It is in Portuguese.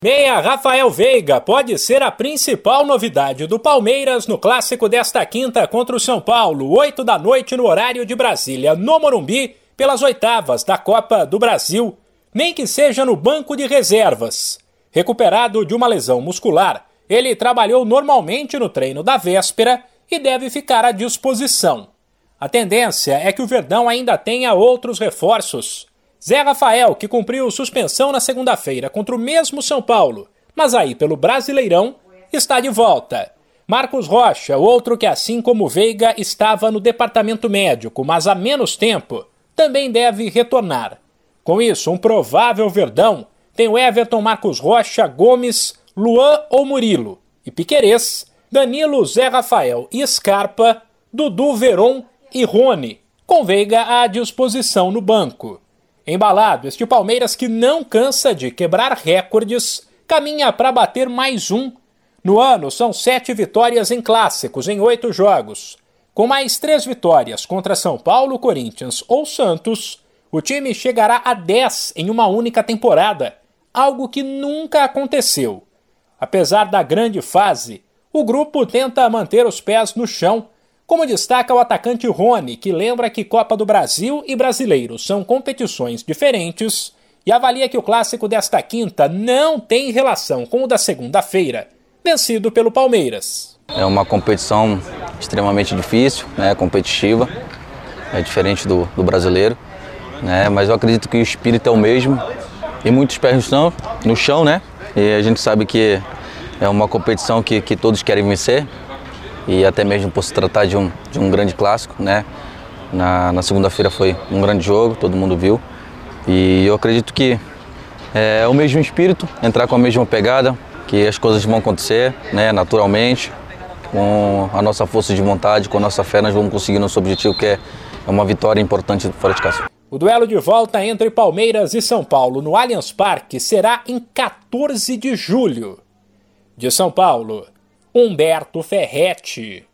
Meia Rafael Veiga pode ser a principal novidade do Palmeiras no clássico desta quinta contra o São Paulo, 8 da noite no horário de Brasília, no Morumbi, pelas oitavas da Copa do Brasil, nem que seja no banco de reservas. Recuperado de uma lesão muscular, ele trabalhou normalmente no treino da véspera e deve ficar à disposição. A tendência é que o Verdão ainda tenha outros reforços Zé Rafael, que cumpriu suspensão na segunda-feira contra o mesmo São Paulo, mas aí pelo Brasileirão, está de volta. Marcos Rocha, outro que assim como Veiga estava no departamento médico, mas há menos tempo, também deve retornar. Com isso, um provável Verdão tem o Everton Marcos Rocha, Gomes, Luan ou Murilo, e Piquerez, Danilo, Zé Rafael e Scarpa, Dudu Veron e Rony, com Veiga à disposição no banco. Embalado, este Palmeiras que não cansa de quebrar recordes, caminha para bater mais um. No ano, são sete vitórias em clássicos em oito jogos. Com mais três vitórias contra São Paulo, Corinthians ou Santos, o time chegará a dez em uma única temporada, algo que nunca aconteceu. Apesar da grande fase, o grupo tenta manter os pés no chão como destaca o atacante Rony, que lembra que Copa do Brasil e Brasileiro são competições diferentes e avalia que o clássico desta quinta não tem relação com o da segunda-feira, vencido pelo Palmeiras. É uma competição extremamente difícil, né, competitiva, é diferente do, do brasileiro, né, mas eu acredito que o espírito é o mesmo e muitos pés chão, no chão né, e a gente sabe que é uma competição que, que todos querem vencer, e até mesmo por se tratar de um, de um grande clássico, né? Na, na segunda-feira foi um grande jogo, todo mundo viu. E eu acredito que é o mesmo espírito, entrar com a mesma pegada, que as coisas vão acontecer, né, naturalmente. Com a nossa força de vontade, com a nossa fé, nós vamos conseguir nosso objetivo, que é uma vitória importante fora de casa. O duelo de volta entre Palmeiras e São Paulo no Allianz Parque será em 14 de julho. De São Paulo, Humberto Ferretti.